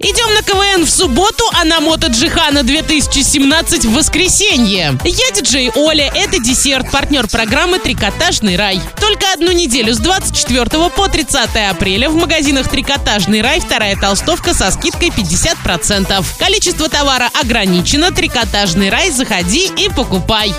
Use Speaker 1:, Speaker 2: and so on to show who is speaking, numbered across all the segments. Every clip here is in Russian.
Speaker 1: Идем на КВН в субботу, а на Мото Джихана 2017 в воскресенье. Я диджей Оля, это десерт, партнер программы «Трикотажный рай». Только одну неделю с 24 по 30 апреля в магазинах «Трикотажный рай» вторая толстовка со скидкой 50%. Количество товара ограничено. «Трикотажный рай» заходи и покупай.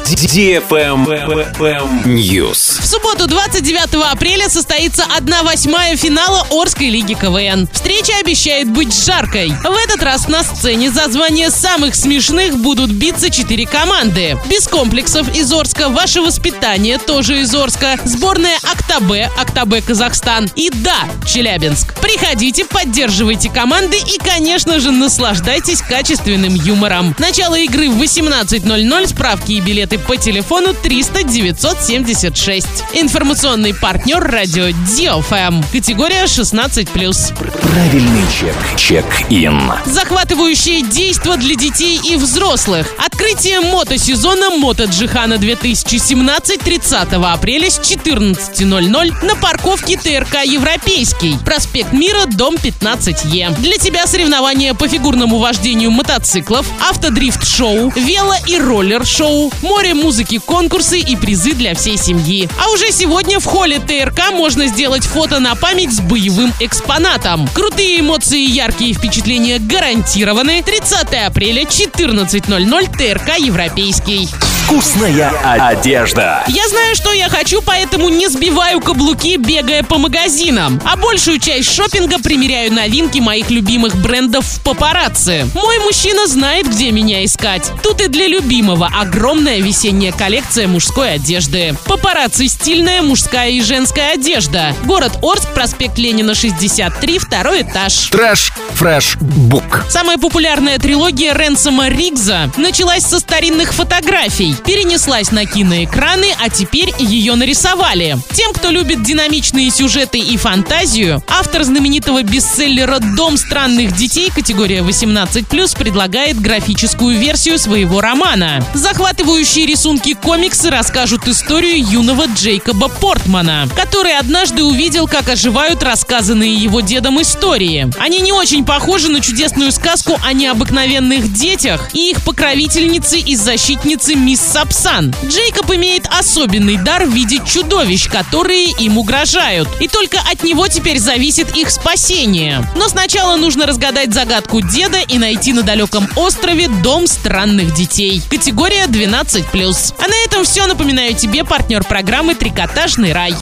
Speaker 2: News.
Speaker 1: В субботу 29 апреля состоится 1-8 финала Орской лиги КВН. Встреча обещает быть жаркой. В этот раз на сцене за звание самых смешных будут биться четыре команды. Без комплексов из Орска, ваше воспитание тоже из Орска, сборная Актабе, Актабе Казахстан и да, Челябинск. Приходите, поддерживайте команды и, конечно же, наслаждайтесь качественным юмором. Начало игры в 18.00, справки и билеты по телефону 300 976. Информационный партнер радио DFM. Категория 16+.
Speaker 2: Правильный чек. Чек-ин.
Speaker 1: Захватывающее действо для детей и взрослых. Открытие мотосезона Мото Джихана 2017 30 апреля с 14.00 на парковке ТРК Европейский. Проспект Мира, дом 15Е. Для тебя соревнования по фигурному вождению мотоциклов, автодрифт-шоу, вело- и роллер-шоу, море музыки, конкурсы и призы для всей семьи. А уже сегодня в холле ТРК можно сделать фото на память с боевым экспонатом. Крутые эмоции яркие впечатления гарантированы. 30 апреля, 14.00, ТРК Европейский.
Speaker 2: Вкусная одежда.
Speaker 1: Я знаю, что я хочу, поэтому не сбиваю каблуки, бегая по магазинам. А большую часть шопинга примеряю новинки моих любимых брендов в папарацци. Мой мужчина знает, где меня искать. Тут и для любимого огромная весенняя коллекция мужской одежды. Папарацци стильная мужская и женская одежда. Город Орск, проспект Ленина, 63, второй этаж.
Speaker 2: Трэш, фрэш, бук.
Speaker 1: Самая популярная трилогия Ренсома Ригза началась со старинных фотографий, перенеслась на киноэкраны, а теперь ее нарисовали. Тем, кто любит динамичные сюжеты и фантазию, автор знаменитого бестселлера «Дом странных детей» категория 18+, предлагает графическую версию своего романа. Захватывающие рисунки комиксы расскажут историю юного Джейкоба Портмана, который однажды увидел, как оживают рассказанные его дедом истории. Они не очень похожи на чудесную сказку о необыкновенных детях и их покровительнице и защитнице мисс Сапсан. Джейкоб имеет особенный дар видеть чудовищ, которые им угрожают. И только от него теперь зависит их спасение. Но сначала нужно разгадать загадку деда и найти на далеком острове дом странных детей. Категория 12+. А на этом все. Напоминаю тебе партнер программы «Трикотажный рай».